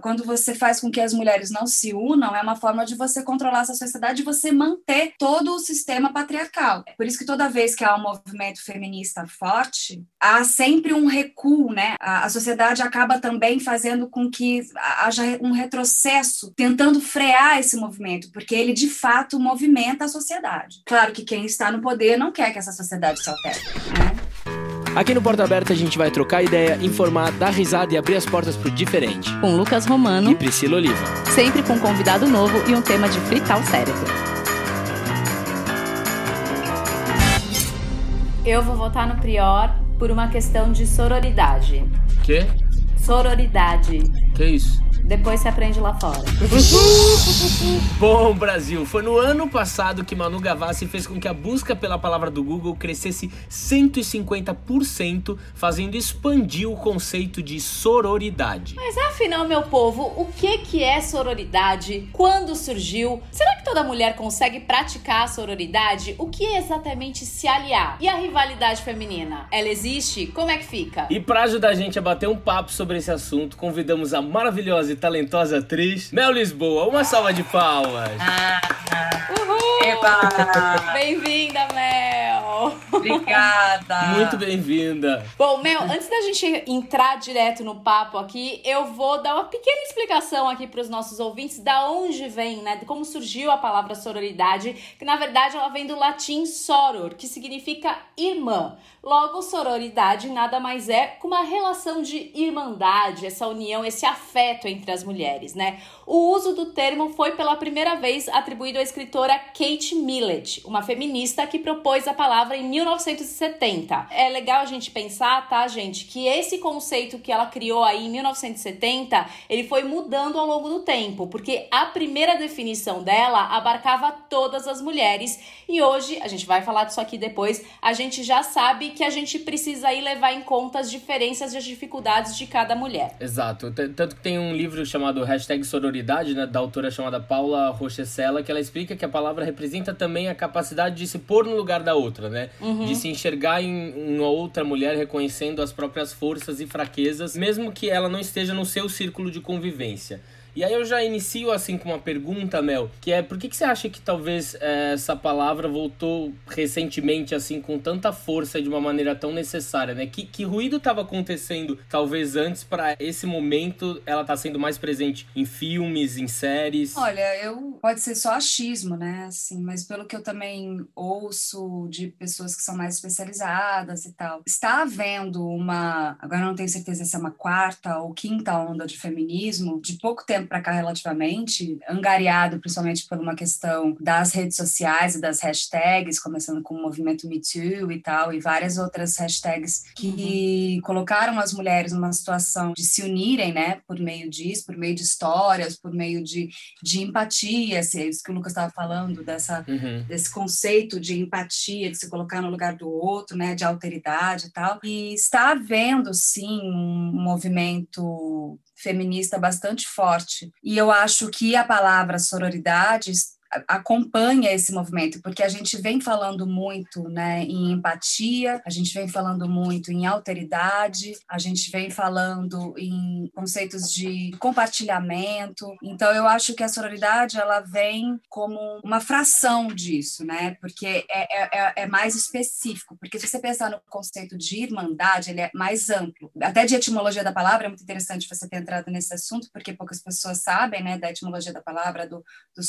quando você faz com que as mulheres não se unam, é uma forma de você controlar essa sociedade e você manter todo o sistema patriarcal. É por isso que toda vez que há um movimento feminista forte, há sempre um recuo, né? A, sociedade acaba também fazendo com que haja um retrocesso, tentando frear esse movimento, porque ele de fato movimenta a sociedade. Claro que quem está no poder não quer que essa sociedade se altere, né? Aqui no Porta Aberta a gente vai trocar ideia, informar, dar risada e abrir as portas pro diferente. Com Lucas Romano e Priscila Oliva. Sempre com um convidado novo e um tema de fritar o cérebro. Eu vou votar no Prior por uma questão de sororidade. Quê? Sororidade. Que isso? Depois se aprende lá fora. Bom, Brasil, foi no ano passado que Manu Gavassi fez com que a busca pela palavra do Google crescesse 150%, fazendo expandir o conceito de sororidade. Mas afinal, meu povo, o que que é sororidade? Quando surgiu? Será que toda mulher consegue praticar a sororidade? O que é exatamente se aliar? E a rivalidade feminina? Ela existe? Como é que fica? E para ajudar a gente a bater um papo sobre esse assunto, convidamos a maravilhosa e talentosa atriz Mel Lisboa. Uma salva de palmas. Ah, Uhul! Eba! Bem-vinda, Mel! Obrigada! Muito bem-vinda. Bom, Mel, antes da gente entrar direto no papo aqui, eu vou dar uma pequena explicação aqui para os nossos ouvintes da onde vem, né? De como surgiu a palavra sororidade, que na verdade ela vem do latim soror, que significa irmã. Logo, sororidade nada mais é que uma relação de irmandade, essa união, esse afeto entre as mulheres, né? O uso do termo foi pela primeira vez atribuído à escritora Kate Millett, uma feminista que propôs a palavra em 1970. É legal a gente pensar, tá, gente, que esse conceito que ela criou aí em 1970, ele foi mudando ao longo do tempo, porque a primeira definição dela abarcava todas as mulheres e hoje, a gente vai falar disso aqui depois, a gente já sabe que a gente precisa aí levar em conta as diferenças e as dificuldades de cada mulher. Exato. Tanto que tem um livro chamado Hashtag Sororidade, né, da autora chamada Paula Rochesella, que ela explica que a palavra representa também a capacidade de se pôr no lugar da outra, né? De se enxergar em uma outra mulher reconhecendo as próprias forças e fraquezas, mesmo que ela não esteja no seu círculo de convivência. E aí eu já inicio assim com uma pergunta, Mel, que é por que, que você acha que talvez eh, essa palavra voltou recentemente assim com tanta força e de uma maneira tão necessária, né? Que, que ruído estava acontecendo talvez antes para esse momento ela tá sendo mais presente em filmes, em séries? Olha, eu pode ser só achismo, né? Assim, mas pelo que eu também ouço de pessoas que são mais especializadas e tal, está havendo uma, agora não tenho certeza se é uma quarta ou quinta onda de feminismo, de pouco tempo para cá relativamente, angariado principalmente por uma questão das redes sociais e das hashtags, começando com o movimento Me Too e tal, e várias outras hashtags que colocaram as mulheres numa situação de se unirem, né, por meio disso, por meio de histórias, por meio de, de empatia, se é isso que o Lucas estava falando, dessa, Uhum. desse conceito de empatia, de se colocar no lugar do outro, né, de alteridade e tal. E está havendo, sim, um movimento feminista bastante forte. E eu acho que a palavra sororidade acompanha esse movimento, porque a gente vem falando muito né, em empatia, a gente vem falando muito em alteridade, a gente vem falando em conceitos de compartilhamento. Então, eu acho que a sororidade ela vem como uma fração disso, né? Porque é, é, é- é mais específico. Porque se você pensar no conceito de irmandade, ele é mais amplo. Até de etimologia da palavra, é muito interessante você ter entrado nesse assunto, porque poucas pessoas sabem, né, da etimologia da palavra, do, do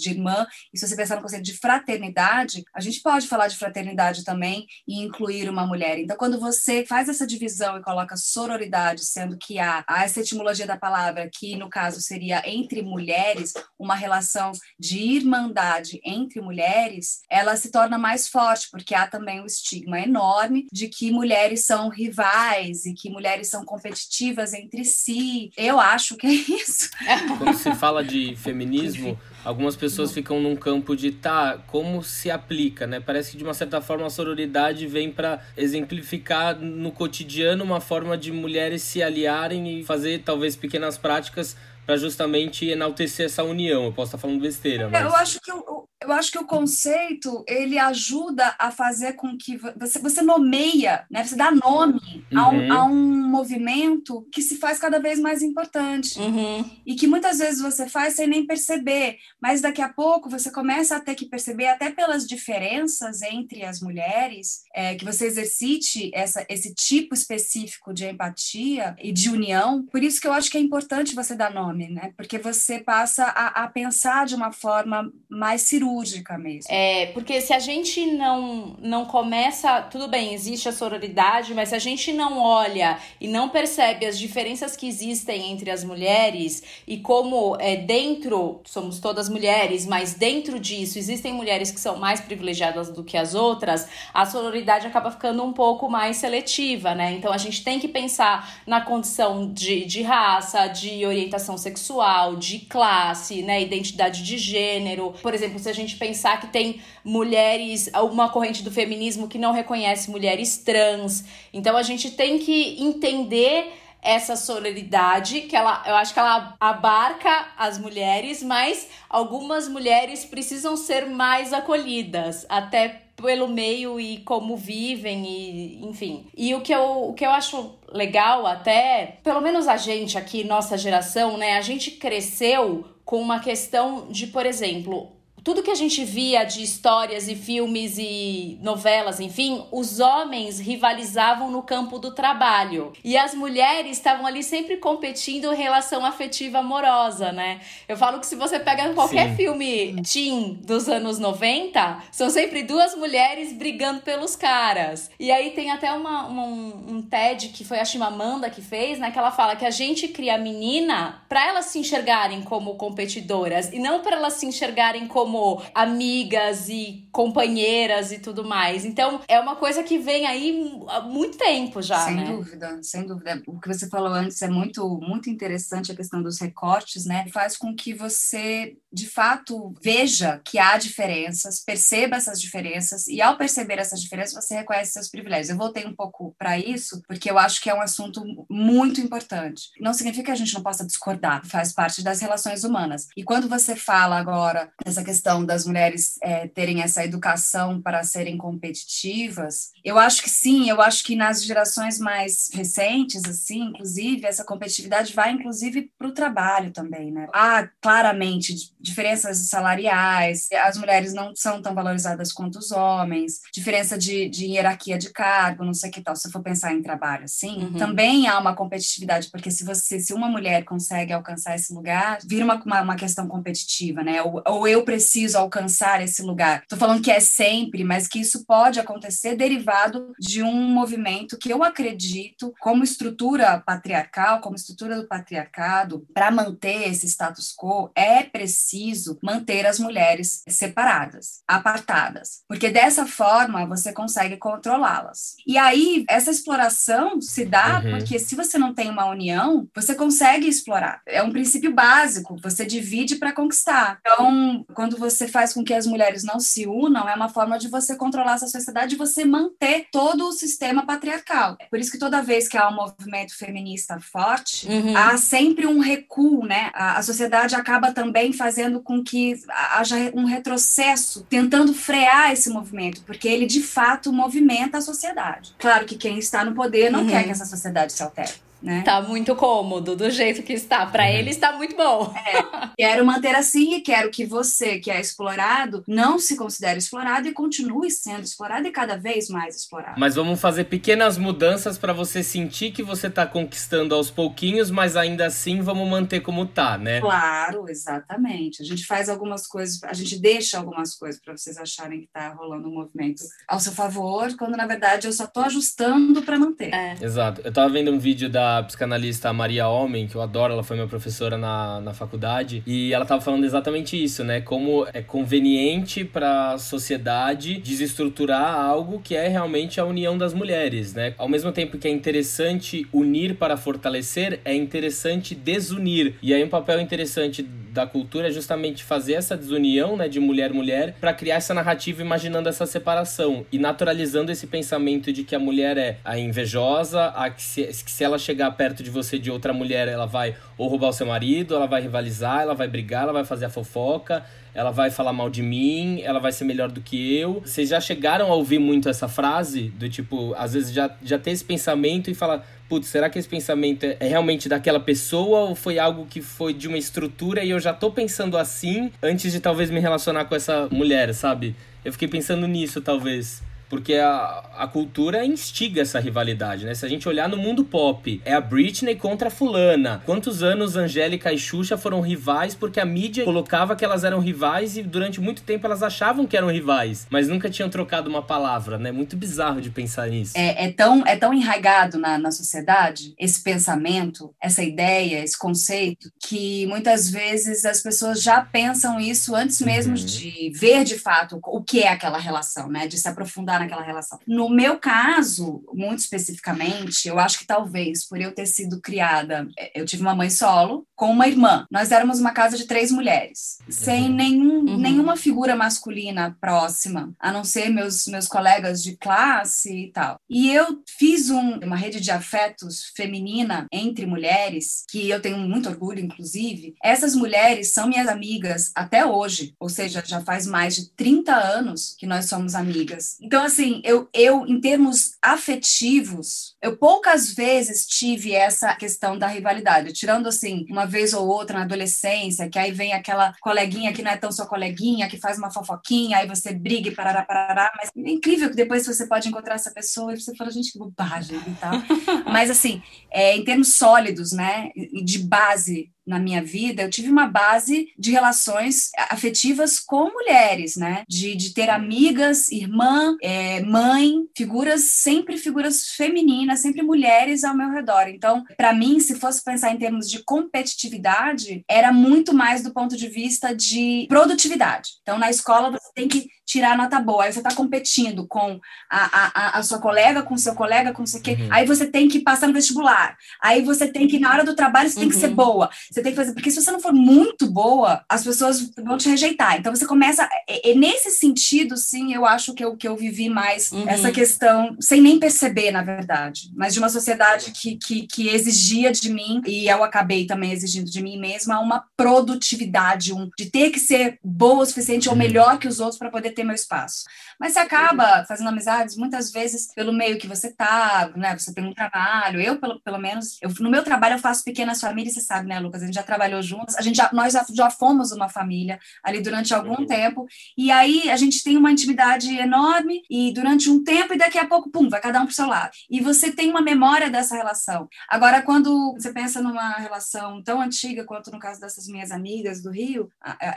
de irmã. E se você pensar no conceito de fraternidade, a gente pode falar de fraternidade também e incluir uma mulher. Então, quando você faz essa divisão e coloca sororidade, sendo que há, há essa etimologia da palavra, que no caso seria entre mulheres, uma relação de irmandade entre mulheres, ela se torna mais forte, porque há também o estigma enorme de que mulheres são rivais e que mulheres são competitivas entre si. Eu acho que é isso. Quando se fala de feminismo, algumas pessoas ficam num campo de tá, como se aplica, né? Parece que de uma certa forma a sororidade vem para exemplificar no cotidiano uma forma de mulheres se aliarem e fazer talvez pequenas práticas para justamente enaltecer essa união. Eu posso estar falando besteira, mas Eu acho que o, Eu acho que o conceito ele ajuda a fazer com que você, você nomeia, né? Você dá nome uhum. a, um, uhum. a, um, movimento que se faz cada vez mais importante uhum. e que muitas vezes você faz sem nem perceber, mas daqui a pouco você começa a ter que perceber até pelas diferenças entre as mulheres é, que você exercite essa, esse tipo específico de empatia e de união. Por isso que eu acho que é importante você dar nome, né? Porque você passa a, a pensar de uma forma mais cirúrgica mesmo. É, porque se a gente não, não começa. Tudo bem, existe a sororidade, mas se a gente não olha e não percebe as diferenças que existem entre as mulheres e como é, dentro, somos todas mulheres, mas dentro disso existem mulheres que são mais privilegiadas do que as outras, a sororidade acaba ficando um pouco mais seletiva, né? Então a gente tem que pensar na condição de, de raça, de orientação sexual, de classe, né? Identidade de gênero. Por exemplo, se a gente pensar que tem mulheres, uma corrente do feminismo que não reconhece mulheres trans. Então a gente tem que entender essa sororidade, que ela, eu acho que ela abarca as mulheres, mas algumas mulheres precisam ser mais acolhidas, até pelo meio e como vivem e enfim. E o que eu, o que eu acho legal até, pelo menos a gente aqui, nossa geração, né, a gente cresceu com uma questão de, por exemplo, tudo que a gente via de histórias e filmes e novelas, enfim, os homens rivalizavam no campo do trabalho. E as mulheres estavam ali sempre competindo em relação afetiva amorosa, né? Eu falo que se você pega qualquer Sim. filme teen dos anos 90, são sempre duas mulheres brigando pelos caras. E aí tem até uma, uma um, um TED que foi a Chimamanda que fez, né? Que ela fala que a gente cria a menina para elas se enxergarem como competidoras e não para elas se enxergarem como como amigas e companheiras e tudo mais. Então, é uma coisa que vem aí há muito tempo já, sem né? dúvida, sem dúvida. O que você falou antes é muito, muito interessante, a questão dos recortes, né? Faz com que você, de fato, veja que há diferenças, perceba essas diferenças, e ao perceber essas diferenças, você reconhece seus privilégios. Eu voltei um pouco para isso, porque eu acho que é um assunto muito importante. Não significa que a gente não possa discordar, faz parte das relações humanas. E quando você fala agora dessa questão questão das mulheres é, terem essa educação para serem competitivas, eu acho que sim, eu acho que nas gerações mais recentes, assim, inclusive, essa competitividade vai inclusive para o trabalho também, né? Há claramente diferenças salariais, as mulheres não são tão valorizadas quanto os homens, diferença de, de hierarquia de cargo, não sei que tal, se for pensar em trabalho, assim, uhum. também há uma competitividade, porque se você, se uma mulher consegue alcançar esse lugar, vira uma, uma, uma questão competitiva, né? Ou, ou eu preciso preciso alcançar esse lugar. Estou falando que é sempre, mas que isso pode acontecer derivado de um movimento que eu acredito, como estrutura patriarcal, como estrutura do patriarcado, para manter esse status quo, é preciso manter as mulheres separadas, apartadas, porque dessa forma você consegue controlá-las. E aí, essa exploração se dá uhum. porque se você não tem uma união, você consegue explorar. É um princípio básico, você divide para conquistar. Então, quando você faz com que as mulheres não se unam, é uma forma de você controlar essa sociedade e você manter todo o sistema patriarcal. Por isso que toda vez que há um movimento feminista forte, uhum. há sempre um recuo, né? A, a sociedade acaba também fazendo com que haja um retrocesso, tentando frear esse movimento, porque ele de fato movimenta a sociedade. Claro que quem está no poder não uhum. quer que essa sociedade se altere né? Tá muito cômodo do jeito que está. Para uhum. ele está muito bom. É, quero manter assim e quero que você, que é explorado, não se considere explorado e continue sendo explorado e cada vez mais explorado. Mas vamos fazer pequenas mudanças para você sentir que você está conquistando aos pouquinhos, mas ainda assim vamos manter como tá, né? Claro, exatamente. A gente faz algumas coisas, a gente deixa algumas coisas para vocês acharem que tá rolando um movimento ao seu favor, quando na verdade eu só tô ajustando para manter. É. Exato. Eu tava vendo um vídeo da psicanalista Maria Homem, que eu adoro, ela foi minha professora na, na faculdade, e ela estava falando exatamente isso, né? Como é conveniente para a sociedade desestruturar algo que é realmente a união das mulheres, né? Ao mesmo tempo que é interessante unir para fortalecer, é interessante desunir. E aí um papel interessante da cultura é justamente fazer essa desunião, né, de mulher-mulher, para criar essa narrativa imaginando essa separação e naturalizando esse pensamento de que a mulher é a invejosa, a que se, que se ela chegar perto de você de outra mulher, ela vai ou roubar o seu marido, ela vai rivalizar, ela vai brigar, ela vai fazer a fofoca, ela vai falar mal de mim, ela vai ser melhor do que eu. Vocês já chegaram a ouvir muito essa frase? Do tipo, às vezes já, já ter esse pensamento e falar, putz, será que esse pensamento é realmente daquela pessoa ou foi algo que foi de uma estrutura e eu já tô pensando assim antes de talvez me relacionar com essa mulher, sabe? Eu fiquei pensando nisso, talvez. Porque a, a cultura instiga essa rivalidade, né? Se a gente olhar no mundo pop, é a Britney contra a fulana. Quantos anos Angélica e Xuxa foram rivais porque a mídia colocava que elas eram rivais e durante muito tempo elas achavam que eram rivais, mas nunca tinham trocado uma palavra, né? Muito bizarro de pensar nisso. É, é tão, é tão enraigado na, na sociedade esse pensamento, essa ideia, esse conceito, que muitas vezes as pessoas já pensam isso antes mesmo uhum. de ver de fato o que é aquela relação, né? De se aprofundar naquela relação. No meu caso, muito especificamente, eu acho que talvez por eu ter sido criada, é, eu tive uma mãe solo com uma irmã. Nós éramos uma casa de três mulheres, sem uhum. nenhum, uhum. nenhuma figura masculina próxima, a não ser meus, meus colegas de classe e tal. E eu fiz um, uma rede de afetos feminina entre mulheres, que eu tenho muito orgulho, inclusive. Essas mulheres são minhas amigas até hoje, ou seja, já faz mais de 30 anos que nós somos amigas. Então, assim, eu, eu, em termos afetivos, eu poucas vezes tive essa questão da rivalidade, tirando, assim, uma vez ou outra na adolescência, que aí vem aquela coleguinha que não é tão sua coleguinha, que faz uma fofoquinha, aí você briga e parará, parará, mas é incrível que depois você pode encontrar essa pessoa e você fala, gente, que bobagem e tal. mas, assim, é, em termos sólidos, né, de base na minha vida, eu tive uma base de relações afetivas com mulheres, né? De, de ter amigas, irmã, é, mãe, figuras, sempre figuras femininas, sempre mulheres ao meu redor. Então, para mim, se fosse pensar em termos de competitividade, era muito mais do ponto de vista de produtividade. Então, na escola, você tem que tirar nota boa. Aí você está competindo com a, a, a, sua colega, com seu colega, com sei o quê. Uhum. Aí você tem que passar no vestibular. Aí você tem que, na hora do trabalho, você tem que ser uhum. boa. Você tem que fazer. Porque se você não for muito boa, as pessoas vão te rejeitar. Então você começa. E, nesse sentido, sim, eu acho que eu, que eu vivi mais uhum. essa questão, sem nem perceber, na verdade. Mas de uma sociedade que, que, que exigia de mim, e eu acabei também exigindo de mim mesma, uma produtividade, um, de ter que ser boa o suficiente ou uhum. melhor que os outros para poder ter ter meu espaço. Mas você acaba fazendo amizades muitas vezes pelo meio que você tá, né? Você tem um trabalho. Eu, pelo, pelo menos, eu, no meu trabalho eu faço pequenas famílias, você sabe, né, Lucas? A gente já trabalhou juntos, a gente já, nós já, já fomos uma família ali durante algum uhum. tempo. E aí a gente tem uma intimidade enorme e durante um tempo e daqui a pouco, pum, vai cada um pro seu lado. E você tem uma memória dessa relação. Agora, quando você pensa numa relação tão antiga quanto no caso dessas minhas amigas do Rio,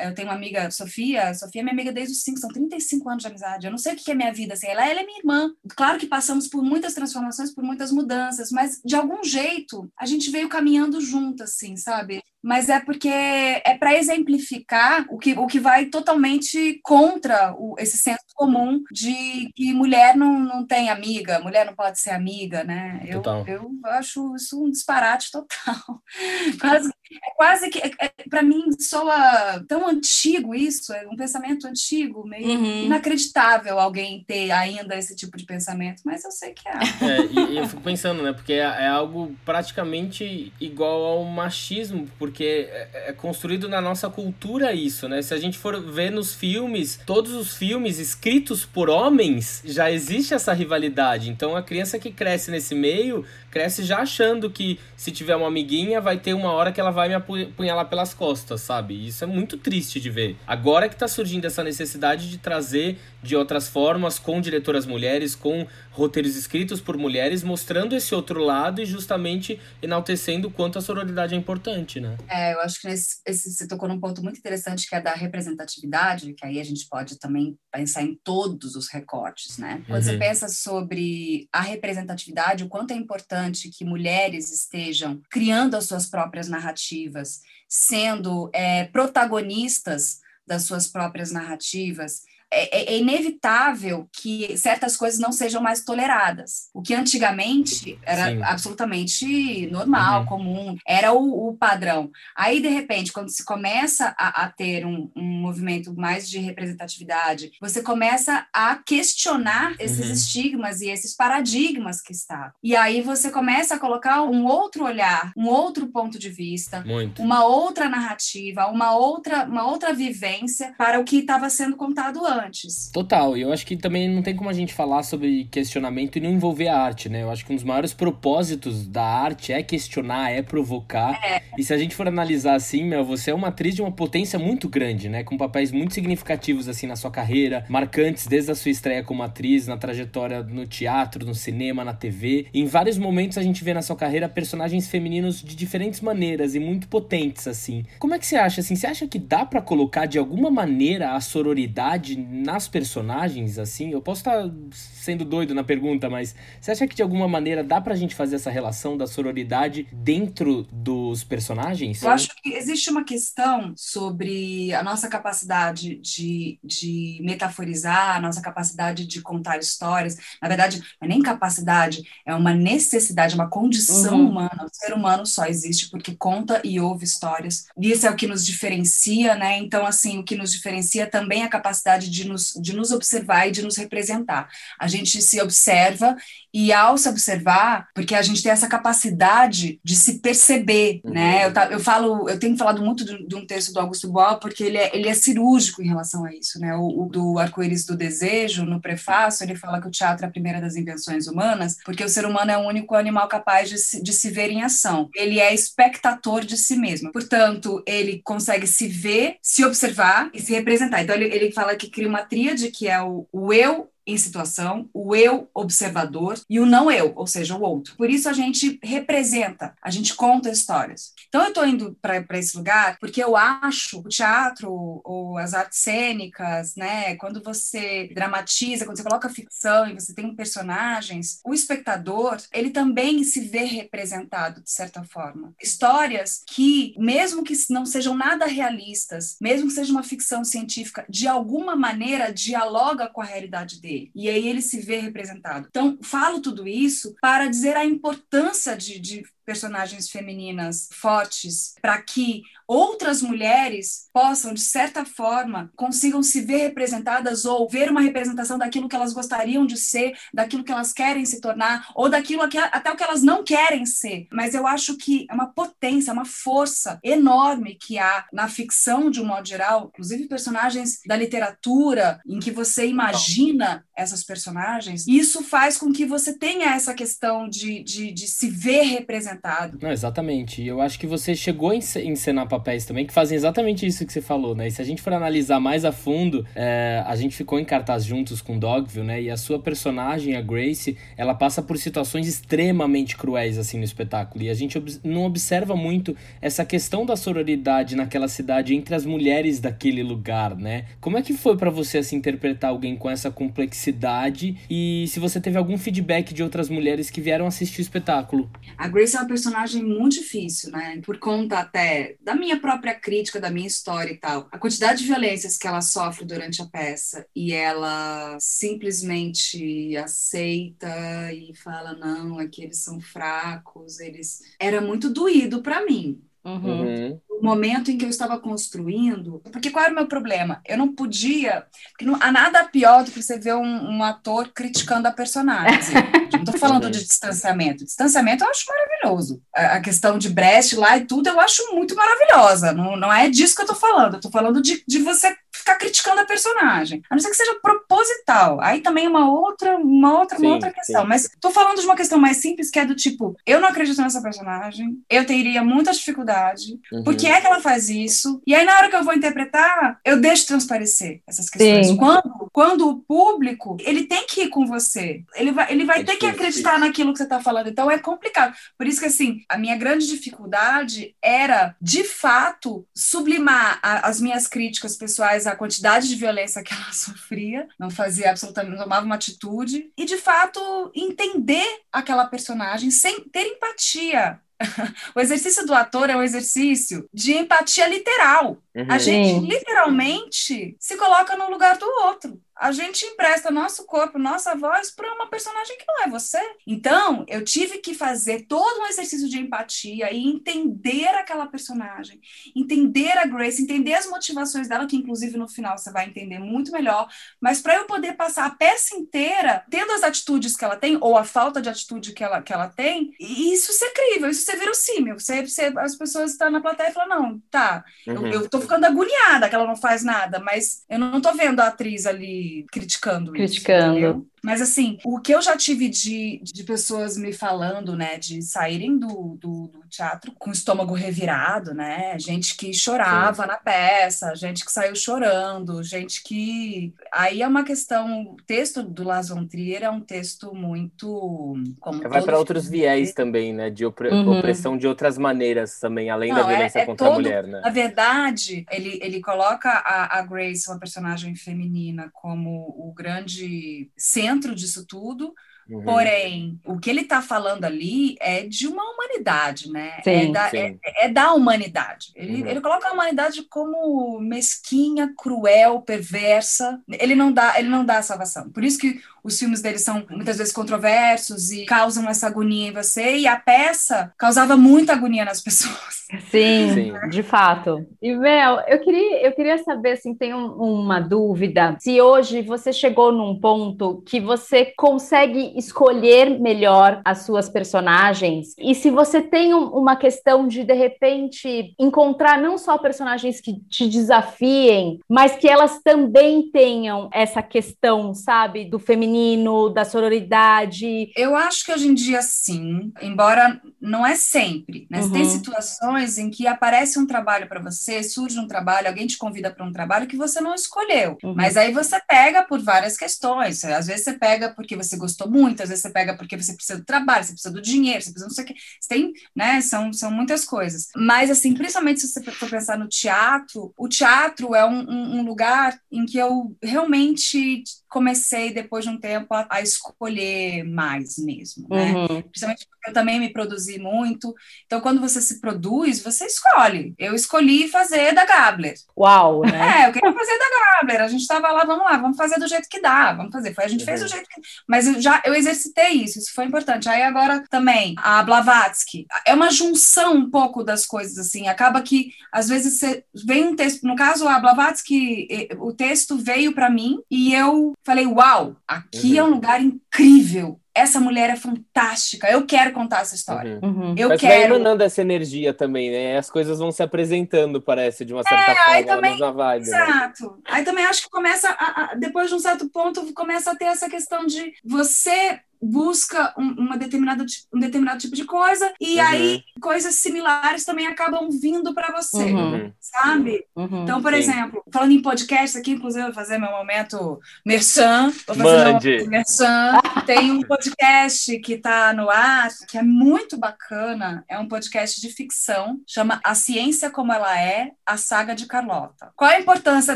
eu tenho uma amiga, Sofia, Sofia é minha amiga desde os 5, são 30 35 anos de amizade. Eu não sei o que é minha vida assim. Ela, ela é minha irmã. Claro que passamos por muitas transformações, por muitas mudanças, mas de algum jeito a gente veio caminhando junto, assim, sabe? Mas é porque é para exemplificar o que, o que vai totalmente contra o, esse senso comum de que mulher não, não tem amiga, mulher não pode ser amiga, né? Eu, eu acho isso um disparate total. Quase, é quase que, é, é para mim, soa tão antigo isso, é um pensamento antigo, meio uhum. inacreditável alguém ter ainda esse tipo de pensamento, mas eu sei que é. é e, e eu fico pensando, né? Porque é, é algo praticamente igual ao machismo, porque porque é, é construído na nossa cultura isso, né? Se a gente for ver nos filmes, todos os filmes escritos por homens, já existe essa rivalidade. Então a criança que cresce nesse meio, cresce já achando que se tiver uma amiguinha, vai ter uma hora que ela vai me apunhalar pelas costas, sabe? Isso é muito triste de ver. Agora que tá surgindo essa necessidade de trazer de outras formas, com diretoras mulheres, com roteiros escritos por mulheres, mostrando esse outro lado e justamente enaltecendo o quanto a sororidade é importante, né? É, eu acho que nesse, esse, você tocou num ponto muito interessante que é da representatividade, que aí a gente pode também pensar em todos os recortes, né? Quando uhum. você pensa sobre a representatividade, o quanto é importante que mulheres estejam criando as suas próprias narrativas, sendo é, protagonistas das suas próprias narrativas, é, é, é, inevitável que certas coisas não sejam mais toleradas. O que antigamente era Sim. absolutamente normal, uhum. comum, era o, o, padrão. Aí, de repente, quando se começa a, a ter um, um movimento mais de representatividade, você começa a questionar esses uhum. estigmas e esses paradigmas que está. E aí você começa a colocar um outro olhar, um outro ponto de vista, Muito. uma outra narrativa, uma outra, uma outra vivência para o que estava sendo contado antes. Total. E eu acho que também não tem como a gente falar sobre questionamento e não envolver a arte, né? Eu acho que um dos maiores propósitos da arte é questionar, é provocar. É. E se a gente for analisar assim, meu, você é uma atriz de uma potência muito grande, né? Com papéis muito significativos assim na sua carreira, marcantes desde a sua estreia como atriz, na trajetória no teatro, no cinema, na TV. E em vários momentos a gente vê na sua carreira personagens femininos de diferentes maneiras e muito potentes assim. Como é que você acha assim? Você acha que dá para colocar de alguma maneira a sororidade nas personagens assim? Eu posso estar sendo doido na pergunta, mas você acha que de alguma maneira dá pra gente fazer essa relação da sororidade dentro dos personagens? Eu acho que existe uma questão sobre a nossa capacidade de, de metaforizar, a nossa capacidade de contar histórias. Na verdade, não é nem capacidade, é uma necessidade, uma condição uhum. humana. O ser humano só existe porque conta e ouve histórias. E isso é o que nos diferencia, né? Então, assim, o que nos diferencia também é a capacidade de nos, de nos observar e de nos representar. A gente se observa e ao se observar, porque a gente tem essa capacidade de se perceber, uhum. né? Eu, eu falo, eu tenho falado muito de, de um texto do Augusto Boal, porque ele é, ele é cirúrgico em relação a isso, né? O, o do Arco-Íris do Desejo, no prefácio, ele fala que o teatro é a primeira das invenções humanas, porque o ser humano é o único animal capaz de se, de se ver em ação. Ele é espectador de si mesmo. Portanto, ele consegue se ver, se observar e se representar. Então, ele, ele fala que uma tríade, que é o, o eu, em situação, o eu observador e o não eu, ou seja, o outro. Por isso a gente representa, a gente conta histórias. Então eu estou indo para esse lugar porque eu acho o teatro ou as artes cênicas, né, quando você dramatiza, quando você coloca ficção e você tem personagens, o espectador, ele também se vê representado de certa forma. Histórias que, mesmo que não sejam nada realistas, mesmo que seja uma ficção científica, de alguma maneira dialoga com a realidade dele E aí ele se vê representado. Então, falo tudo isso para dizer a importância de, de personagens femininas fortes para que outras mulheres possam, de certa forma, consigam se ver representadas ou ver uma representação daquilo que elas gostariam de ser, daquilo que elas querem se tornar, ou daquilo que, até o que elas não querem ser. Mas eu acho que é uma potência, uma força enorme que há na ficção, de um modo geral, inclusive personagens da literatura, em que você imagina essas personagens, isso faz com que você tenha essa questão de, de, de se ver representado. Não, exatamente. Eu acho que você chegou a encenar papéis também que fazem exatamente isso que você falou, né? E se a gente for analisar mais a fundo, é, a gente ficou em cartaz juntos com Dogville, né? E a sua personagem, a Grace, ela passa por situações extremamente cruéis, assim, no espetáculo. E a gente ob não observa muito essa questão da sororidade naquela cidade entre as mulheres daquele lugar, né? Como é que foi para você, assim, interpretar alguém com essa complexidade? E se você teve algum feedback de outras mulheres que vieram assistir o espetáculo? A Grace é uma personagem muito difícil, né? Por conta até da minha própria crítica da minha história e tal, a quantidade de violências que ela sofre durante a peça e ela simplesmente aceita e fala não, é eles são fracos, eles era muito doído para mim. Uhum. uhum. O momento em que eu estava construindo, porque qual era o meu problema? Eu não podia, porque não há nada pior do que você ver um, um ator criticando a personagem. Não estou falando de distanciamento. Distanciamento eu acho maravilhoso. A, a, questão de Brecht lá e tudo eu acho muito maravilhosa. Não, não é disso que eu estou falando. Eu estou falando de, de você ficar criticando a personagem. A não ser que seja proposital. Aí também é uma outra, uma outra, sim, uma outra questão. Sim. Mas tô falando de uma questão mais simples, que é do tipo, eu não acredito nessa personagem, eu teria muita dificuldade. Uhum. Por que é que ela faz isso? E aí, na hora que eu vou interpretar, eu deixo transparecer essas questões. Quando, quando o público, ele tem que ir com você. Ele vai, ele vai é ter que acreditar naquilo que você tá falando. Então é complicado. Por isso que, assim, a minha grande dificuldade era, de fato, sublimar a, as minhas críticas pessoais a quantidade de violência que ela sofria, não fazia absolutamente, não tomava uma atitude, e de fato entender aquela personagem sem ter empatia. o exercício do ator é um exercício de empatia literal. Uhum. A gente literalmente se coloca no lugar do outro. A gente empresta nosso corpo, nossa voz para uma personagem que não é você. Então, eu tive que fazer todo um exercício de empatia e entender aquela personagem, entender a Grace, entender as motivações dela, que inclusive no final você vai entender muito melhor, mas para eu poder passar a peça inteira, tendo as atitudes que ela tem, ou a falta de atitude que ela, que ela tem, isso ser crível, isso ser verossímil. Você, você, as pessoas estão na plateia e falam, não, tá, uhum. eu, eu tô ficando agoniada que ela não faz nada, mas eu não tô vendo a atriz ali criticando, criticando. isso. Mas, assim, o que eu já tive de, de pessoas me falando, né, de saírem do, do, do teatro com o estômago revirado, né? Gente que chorava Sim. na peça, gente que saiu chorando, gente que. Aí é uma questão. O texto do Lars von Trier é um texto muito. Como Vai para outros viés também, né? De opre... uhum. opressão de outras maneiras também, além Não, da é, violência é, é contra todo... a mulher, né? Na verdade, ele, ele coloca a, a Grace, uma personagem feminina, como o grande centro centro disso tudo, Uhum. Porém, o que ele está falando ali é de uma humanidade, né? Sim, é, da, sim. É, é, da humanidade. Ele, uhum. ele coloca a humanidade como mesquinha, cruel, perversa. Ele não dá, ele não dá a salvação. Por isso que os filmes dele são muitas vezes controversos e causam essa agonia em você. E a peça causava muita agonia nas pessoas. Sim, sim. de fato. E Mel, eu queria, eu queria saber assim, tem um, uma dúvida. Se hoje você chegou num ponto que você consegue escolher melhor as suas personagens. E se você tem um, uma questão de, de repente, encontrar não só personagens que te desafiem, mas que elas também tenham essa questão, sabe, do feminino, da sororidade. Eu acho que hoje em dia, sim, embora não é sempre, né? Uhum. Tem situações em que aparece um trabalho para você, surge um trabalho, alguém te convida para um trabalho que você não escolheu, uhum. mas aí você pega por várias questões. Às vezes você pega porque você gostou muito às vezes você pega porque você precisa do trabalho, você precisa do dinheiro, você precisa não sei o que. Você tem, né? São, são muitas coisas. Mas, assim, principalmente se você for pensar no teatro, o teatro é um, um, um lugar em que eu realmente comecei, depois de um tempo, a, a escolher mais mesmo, né? Uhum. Principalmente porque eu também me produzi muito. Então, quando você se produz, você escolhe. Eu escolhi fazer da Gabler. Uau, né? É, eu queria fazer da Gabler. A gente estava lá, vamos lá, vamos fazer do jeito que dá, vamos fazer. Foi, a gente uhum. fez do jeito que... Mas eu já eu exercitei isso, isso foi importante. Aí agora também, a Blavatsky. É uma junção um pouco das coisas, assim. Acaba que, às vezes, você vem um texto... No caso, a Blavatsky, o texto veio para mim e eu falei, uau, aqui uhum. é um lugar incrível. Essa mulher é fantástica. Eu quero contar essa história. Uhum. uhum. Eu Mas quero. vai emanando essa energia também, né? As coisas vão se apresentando, parece, de uma certa é, forma, aí também, na vibe. Né? Exato. Né? Aí também acho que começa, a, a, depois de um certo ponto, começa a ter essa questão de você busca um, uma determinada, um determinado tipo de coisa e uhum. aí coisas similares também acabam vindo para você, uhum. uhum. sabe? Uhum. Então, por Sim. exemplo, falando em podcast aqui, inclusive eu vou fazer meu momento merchan, vou fazer Mande. meu merchan. Tem um podcast que está no ar, que é muito bacana, é um podcast de ficção, chama A Ciência Como Ela É, a Saga de Carlota. Qual é a importância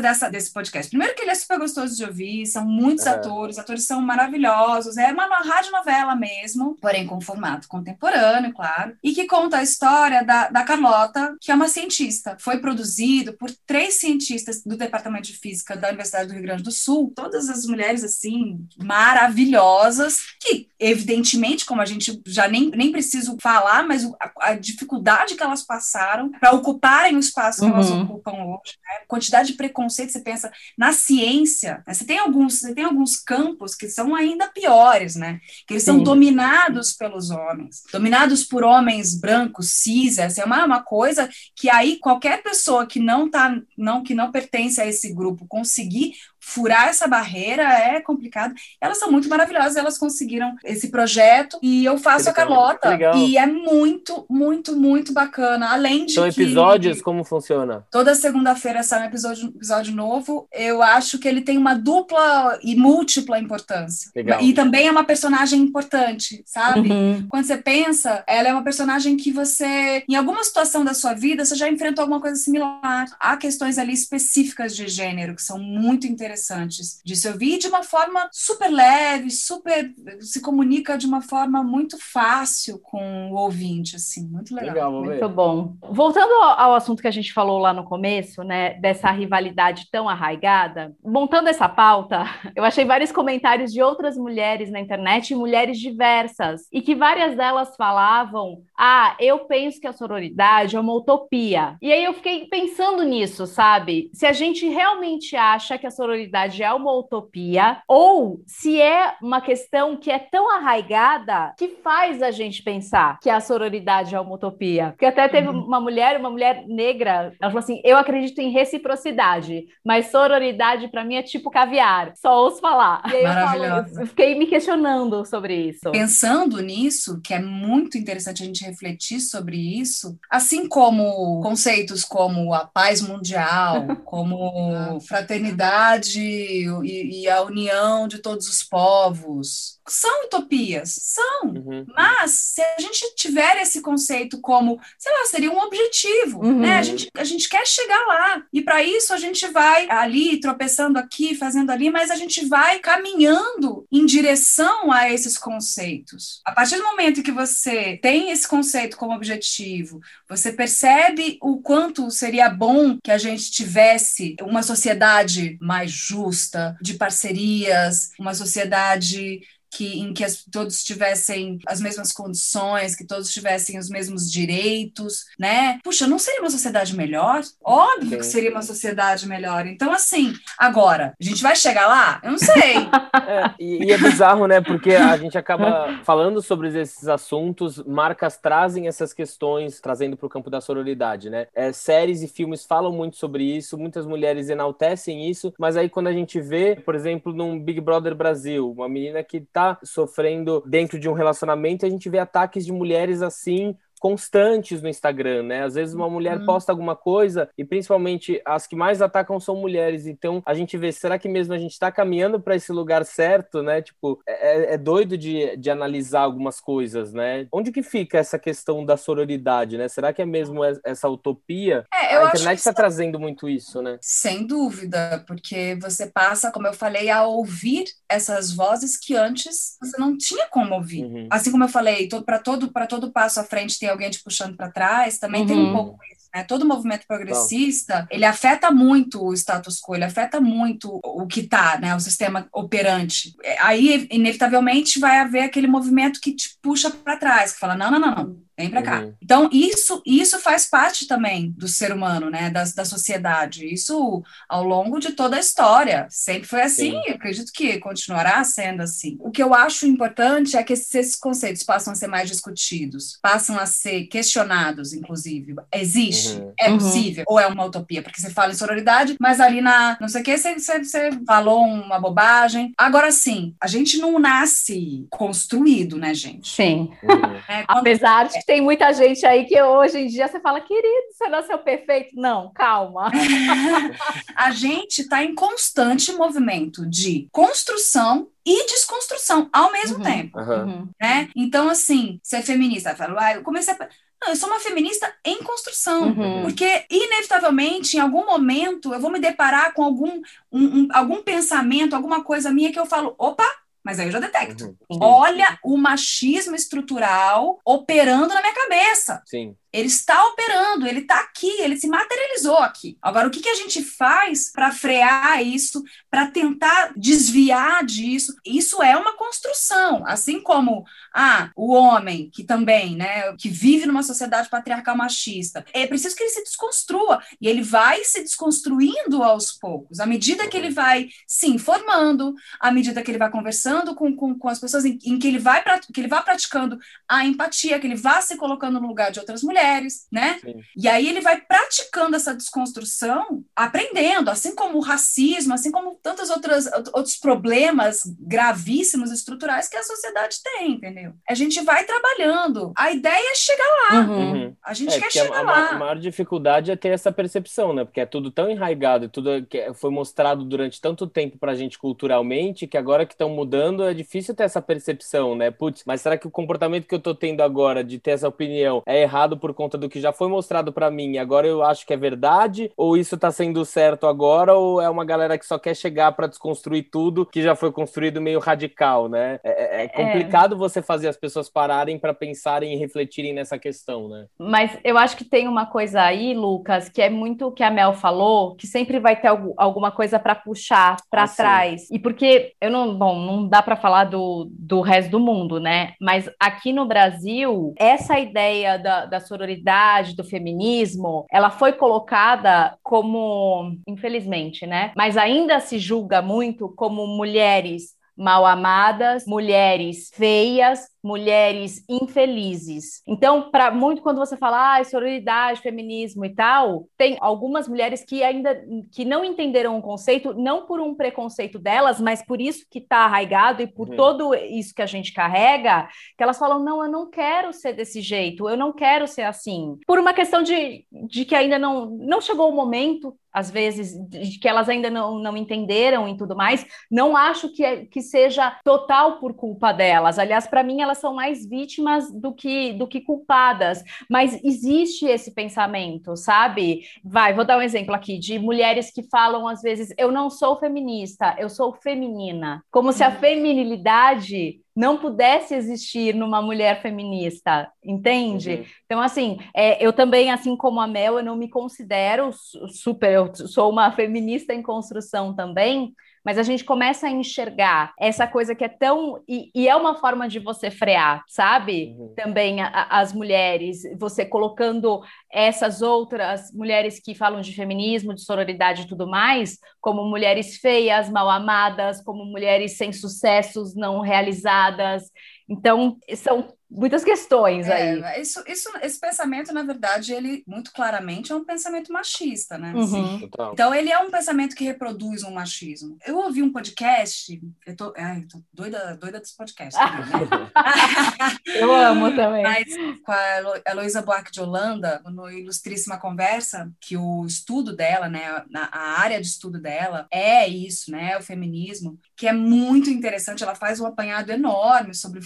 dessa, desse podcast? Primeiro que ele é super gostoso de ouvir, são muitos é. atores, atores são maravilhosos, é uma novela mesmo, porém com formato contemporâneo, claro, e que conta a história da, da Carlota, que é uma cientista. Foi produzido por três cientistas do Departamento de Física da Universidade do Rio Grande do Sul, todas as mulheres, assim, maravilhosas, que, evidentemente, como a gente já nem, nem preciso falar, mas a, a dificuldade que elas passaram para ocuparem o espaço que uhum. elas ocupam hoje, né? quantidade de preconceito, você pensa na ciência, né? você tem alguns, você tem alguns campos que são ainda piores, né? Que eles Sim. são dominados pelos homens, dominados por homens brancos, cis, essa é uma, uma coisa que aí qualquer pessoa que não tá, não que não pertence a esse grupo conseguir furar essa barreira é complicado. Elas são muito maravilhosas, elas conseguiram esse projeto e eu faço a Carlota. E é muito, muito, muito bacana. Além de. São episódios? Como funciona? Toda segunda-feira sai um episódio, episódio novo. Eu acho que ele tem uma dupla e múltipla importância. Legal. E também é uma personagem importante, sabe? Uhum. Quando você pensa, ela é uma personagem que você, em alguma situação da sua vida, você já enfrentou alguma coisa similar. Há questões ali específicas de gênero que são muito interessantes interessantes de se ouvir de uma forma super leve, super se comunica de uma forma muito fácil com o ouvinte, assim, muito legal. legal muito bom. Voltando ao assunto que a gente falou lá no começo, né, dessa rivalidade tão arraigada, montando essa pauta, eu achei vários comentários de outras mulheres na internet, mulheres diversas, e que várias delas falavam: "Ah, eu penso que a sororidade é uma utopia". E aí eu fiquei pensando nisso, sabe? Se a gente realmente acha que a sororidade é uma utopia ou se é uma questão que é tão arraigada que faz a gente pensar que a sororidade é uma utopia. Porque até teve uhum. uma mulher, uma mulher negra, ela falou assim: "Eu acredito em reciprocidade, mas sororidade para mim é tipo caviar". Só ouço falar. E aí eu, falo, eu fiquei me questionando sobre isso. Pensando nisso, que é muito interessante a gente refletir sobre isso, assim como conceitos como a paz mundial, como fraternidade e, e a união de todos os povos, são utopias, são. Uhum. Mas se a gente tiver esse conceito como, sei lá, seria um objetivo, uhum. né? A gente, a gente quer chegar lá. E para isso a gente vai ali, tropeçando aqui, fazendo ali, mas a gente vai caminhando em direção a esses conceitos. A partir do momento que você tem esse conceito como objetivo, você percebe o quanto seria bom que a gente tivesse uma sociedade mais justa, de parcerias, uma sociedade que, em que as, todos tivessem as mesmas condições, que todos tivessem os mesmos direitos, né? Puxa, não seria uma sociedade melhor? Óbvio que seria uma sociedade melhor. Então, assim, agora, a gente vai chegar lá? Eu não sei. é, e, e, é bizarro, né? Porque a gente acaba falando sobre esses assuntos, marcas trazem essas questões, trazendo para o campo da sororidade, né? É, séries e filmes falam muito sobre isso, muitas mulheres enaltecem isso, mas aí quando a gente vê, por exemplo, num Big Brother Brasil, uma menina que está sofrendo dentro de um relacionamento, a gente vê ataques de mulheres assim constantes no Instagram, né? Às vezes uma mulher uhum. posta alguma coisa e principalmente as que mais atacam são mulheres. Então a gente vê, será que mesmo a gente está caminhando para esse lugar certo, né? Tipo, é, é, é, doido de, de analisar algumas coisas, né? Onde que fica essa questão da sororidade, né? Será que é mesmo essa utopia? É, eu a internet está trazendo muito isso, né? Sem dúvida, porque você passa, como eu falei, a ouvir essas vozes que antes você não tinha como ouvir. Uhum. Assim como eu falei, para todo para todo passo à frente tem tem alguém te puxando para trás, também uhum. tem um uhum. pouco isso. Né? Todo movimento progressista, ele afeta muito o status quo, ele afeta muito o que está, né? o sistema operante. É, aí, inevitavelmente, vai haver aquele movimento que te puxa para trás, que fala, não, não, não, não Vem para cá. Uhum. Então, isso, isso faz parte também do ser humano, né? Da, da sociedade. Isso ao longo de toda a história. Sempre foi assim, Sim. acredito que continuará sendo assim. O que eu acho importante é que esses, esses, conceitos passam a ser mais discutidos, passam a ser questionados, inclusive. Existe? Uhum. É uhum. possível? Ou é uma utopia? Porque você fala em sororidade, mas ali na não sei o que, você, você, você falou uma bobagem. Agora sim, a gente não nasce construído, né, gente? Sim. Uhum. É, quando... Apesar de tem muita gente aí que hoje em dia você fala, querido, você nasceu perfeito. Não, calma. a gente está em constante movimento de construção e desconstrução ao mesmo uhum, tempo. Uhum. Né? Então, assim, ser feminista, eu falo, ah, eu comecei a. Não, eu sou uma feminista em construção, uhum. porque inevitavelmente, em algum momento, eu vou me deparar com algum, um, um, algum pensamento, alguma coisa minha que eu falo, opa, mas aí eu já detecto. Uhum. Olha o machismo estrutural operando na minha cabeça. Sim. Ele está operando, ele está aqui, ele se materializou aqui. Agora, o que, que a gente faz para frear isso, para tentar desviar disso? Isso é uma construção, assim como ah, o homem que também, né, que vive numa sociedade patriarcal machista, é preciso que ele se desconstrua e ele vai se desconstruindo aos poucos, à medida que ele vai se informando, à medida que ele vai conversando com, com, com as pessoas, em, em que ele vai que ele vai praticando a empatia, que ele vai se colocando no lugar de outras mulheres mulheres, né? Sim. E aí ele vai praticando essa desconstrução, aprendendo, assim como o racismo, assim como tantos outros, outros problemas gravíssimos estruturais que a sociedade tem, entendeu? A gente vai trabalhando. A ideia é chegar lá. Uhum. uhum. A gente é, quer chegar a, lá. A maior dificuldade é ter essa percepção, né? Porque é tudo tão enraigado, tudo que foi mostrado durante tanto tempo pra gente culturalmente, que agora que estão mudando é difícil ter essa percepção, né? Putz, mas será que o comportamento que eu tô tendo agora de ter essa opinião é errado por por conta do que já foi mostrado para mim, agora eu acho que é verdade? Ou isso tá sendo certo agora? Ou é uma galera que só quer chegar para desconstruir tudo que já foi construído meio radical, né? É, é, é complicado é. você fazer as pessoas pararem para pensarem e refletirem nessa questão, né? Mas eu acho que tem uma coisa aí, Lucas, que é muito o que a Mel falou, que sempre vai ter alguma coisa para puxar para ah, trás. E porque eu não, bom, não dá para falar do, do resto do mundo, né? Mas aqui no Brasil, essa ideia da, da sororidade, do feminismo, ela foi colocada como, infelizmente, né? Mas ainda se julga muito como mulheres mal amadas, mulheres feias, mulheres infelizes. Então, para muito quando você fala ah, sororidade, feminismo e tal, tem algumas mulheres que ainda que não entenderam o conceito, não por um preconceito delas, mas por isso que está arraigado e por uhum. todo isso que a gente carrega, que elas falam não, eu não quero ser desse jeito, eu não quero ser assim. Por uma questão de, de que ainda não não chegou o momento às vezes, de que elas ainda não, não entenderam e tudo mais, não acho que, é, que seja total por culpa delas. Aliás, para mim, elas são mais vítimas do que, do que culpadas. Mas existe esse pensamento, sabe? Vai, vou dar um exemplo aqui de mulheres que falam às vezes: eu não sou feminista, eu sou feminina. Como se a uhum. feminilidade não pudesse existir numa mulher feminista, entende? Uhum. Então, assim, é, eu também, assim como a Mel, eu não me considero super, eu sou uma feminista em construção também, mas a gente começa a enxergar essa coisa que é tão. E, e é uma forma de você frear, sabe? Uhum. Também a, as mulheres, você colocando essas outras mulheres que falam de feminismo, de sororidade e tudo mais, como mulheres feias, mal amadas, como mulheres sem sucessos não realizadas. Então, são muitas questões é, aí. Isso, isso, esse pensamento, na verdade, ele muito claramente é um pensamento machista, né? Uhum. Então, ele é um pensamento que reproduz um machismo. Eu ouvi um podcast, eu tô, ai, tô doida, doida desse podcast. Também, né? eu amo também. Mas, com a Heloísa Buarque de Holanda, no Ilustríssima Conversa, que o estudo dela, né, na, a área de estudo dela é isso, né, o feminismo, que é muito interessante, ela faz um apanhado enorme sobre,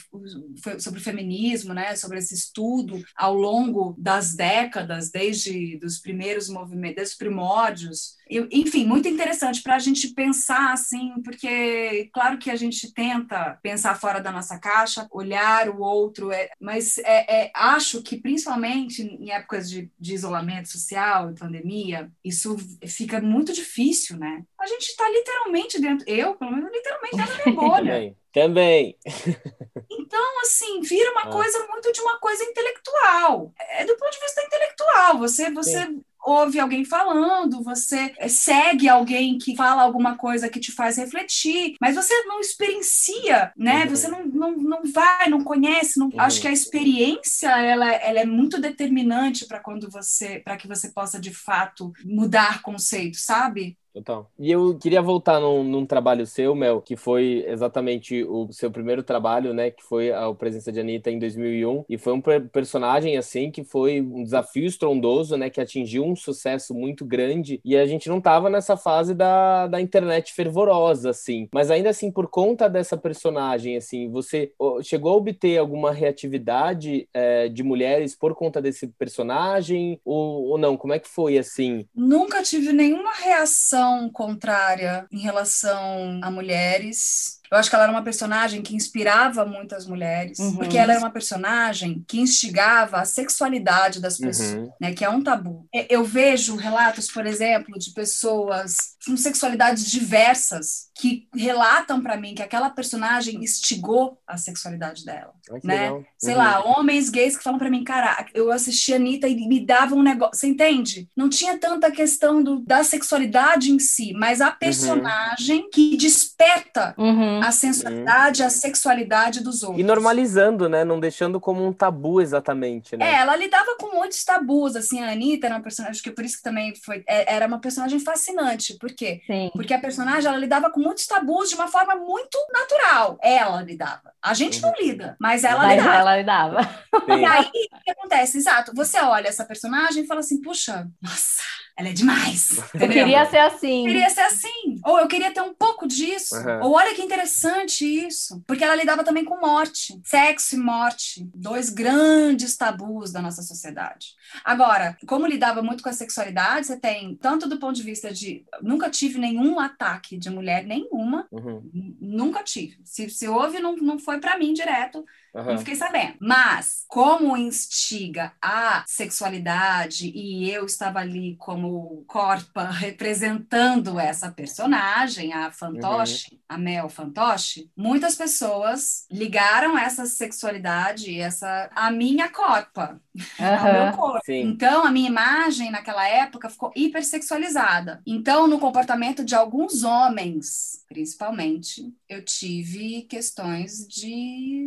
sobre o feminismo né, sobre esse estudo ao longo das décadas, desde os primeiros movimentos, desde os primórdios, enfim, muito interessante para a gente pensar assim, porque claro que a gente tenta pensar fora da nossa caixa, olhar o outro, é, mas é, é, acho que principalmente em épocas de, de isolamento social e pandemia, isso fica muito difícil, né? A gente está literalmente dentro, eu, pelo menos, literalmente dentro da minha bolha. Também. Então, assim, vira uma coisa muito de uma coisa intelectual. É do ponto de vista intelectual. Você, você ouve alguém falando, você eh, segue alguém que fala alguma coisa que te faz refletir, mas você não experiencia, né? Uhum. Você não, não, não vai, não conhece. Não... Uhum. Acho que a experiência ela, ela é muito determinante para quando você, para que você possa de fato mudar conceitos, sabe? Total. E eu queria voltar num, num, trabalho seu, Mel, que foi exatamente o seu primeiro trabalho, né? Que foi a presença de Anitta em 2001. E foi um personagem, assim, que foi um desafio estrondoso, né? Que atingiu um sucesso muito grande. E a gente não tava nessa fase da, da internet fervorosa, assim. Mas ainda assim, por conta dessa personagem, assim, você chegou a obter alguma reatividade é, de mulheres por conta desse personagem? Ou, ou não? Como é que foi, assim? Nunca tive nenhuma reação contrária em relação a mulheres eu acho que ela era uma personagem que inspirava muitas mulheres, uhum. porque ela era uma personagem que instigava a sexualidade das uhum. pessoas, uhum. né, que é um tabu. Eu vejo relatos, por exemplo, de pessoas com sexualidades diversas que relatam para mim que aquela personagem instigou a sexualidade dela, né? Legal. Sei uhum. lá, homens gays que falam para mim, cara, eu assisti a Anitta e me dava um negócio, você entende? Não tinha tanta questão do, da sexualidade em si, mas a uhum. personagem que desperta uhum a sensualidade, a sexualidade dos outros. E normalizando, né? Não deixando como um tabu exatamente, né? É, ela lidava com muitos tabus, assim, a Anitta era uma personagem, acho que por isso que também foi, é, era uma personagem fascinante, por quê? Sim. Porque a personagem, ela lidava com muitos tabus de uma forma muito natural, ela lidava. A gente uhum. não lida, mas ela mas lidava. ela lidava. E aí, o que acontece? Exato, você olha essa personagem e fala assim, puxa, nossa, ela é demais. Entendeu? Queria ser assim. Queria ser assim. assim. Ou eu queria ter um pouco disso. Uhum. Ou olha que interessante isso. Porque ela lidava também com morte. Sexo e morte. Dois grandes tabus da nossa sociedade. Agora, como lidava muito com a sexualidade, você tem, tanto do ponto de vista de. Nunca tive nenhum ataque de mulher, nenhuma. Uhum. Nunca tive. Se, se houve, não, não foi para mim direto. Uhum. Não fiquei sabendo. Mas, como instiga a sexualidade e eu estava ali como corpa representando essa personagem, a fantoche, uhum. a Mel fantoche, muitas pessoas ligaram essa sexualidade, essa a minha corpa, uhum. ao meu corpo. Sim. Então, a minha imagem naquela época ficou hipersexualizada. Então, no comportamento de alguns homens, principalmente, eu tive questões de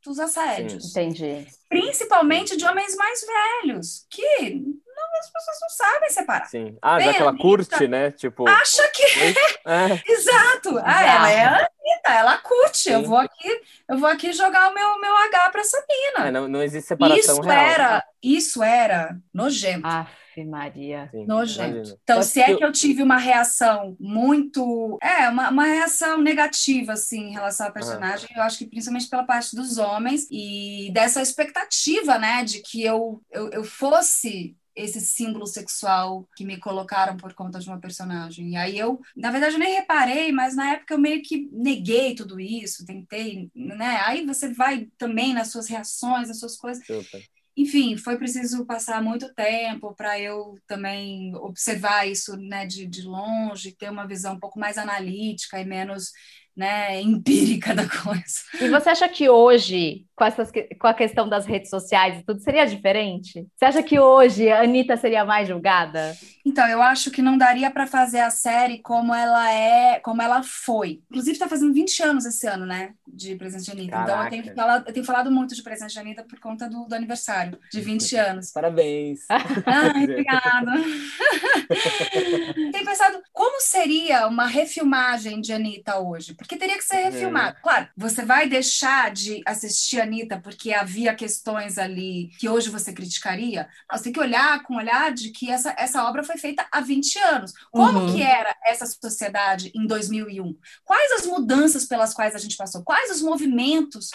certos assédios. Sim. Entendi. Principalmente de homens mais velhos, que não, as pessoas não sabem separar. Sim. Ah, já que ela curte, né? Tipo. Acha que. É. Exato. Ah, ela é a Anitta, ela curte. Eu vou aqui, eu vou aqui jogar o meu, meu H pra essa mina. É, não, não existe separação isso real. Era, isso era nojento. Ah. Maria. Sim, Nojento. Imagina. Então, se é que eu tive uma reação muito. É, uma, uma reação negativa, assim, em relação ao personagem, eu acho que principalmente pela parte dos homens e dessa expectativa, né, de que eu, eu, eu fosse esse símbolo sexual que me colocaram por conta de uma personagem. E aí eu, na verdade, eu nem reparei, mas na época eu meio que neguei tudo isso, tentei, né? Aí você vai também nas suas reações, nas suas coisas. Super enfim, foi preciso passar muito tempo para eu também observar isso né, de, de longe, ter uma visão um pouco mais analítica e menos né, empírica da coisa. E você acha que hoje, com, essas, com a questão das redes sociais e tudo, seria diferente? Você acha que hoje a Anitta seria mais julgada? Então, eu acho que não daria para fazer a série como ela é, como ela foi. Inclusive, está fazendo 20 anos esse ano, né? De Presente de Anitta. Caraca. Então, eu tenho, falado, eu tenho falado muito de Presente de Anitta por conta do, do aniversário de 20 anos. Parabéns. Ai, obrigada. tenho pensado como seria uma refilmagem de Anitta hoje? Porque teria que ser uhum. refilmado. É. Claro, você vai deixar de assistir Anitta porque havia questões ali que hoje você criticaria? Você tem que olhar com o olhar de que essa, essa obra foi feita há 20 anos. Como uhum. que era essa sociedade em 2001? Quais as mudanças pelas quais a gente passou? Quais os movimentos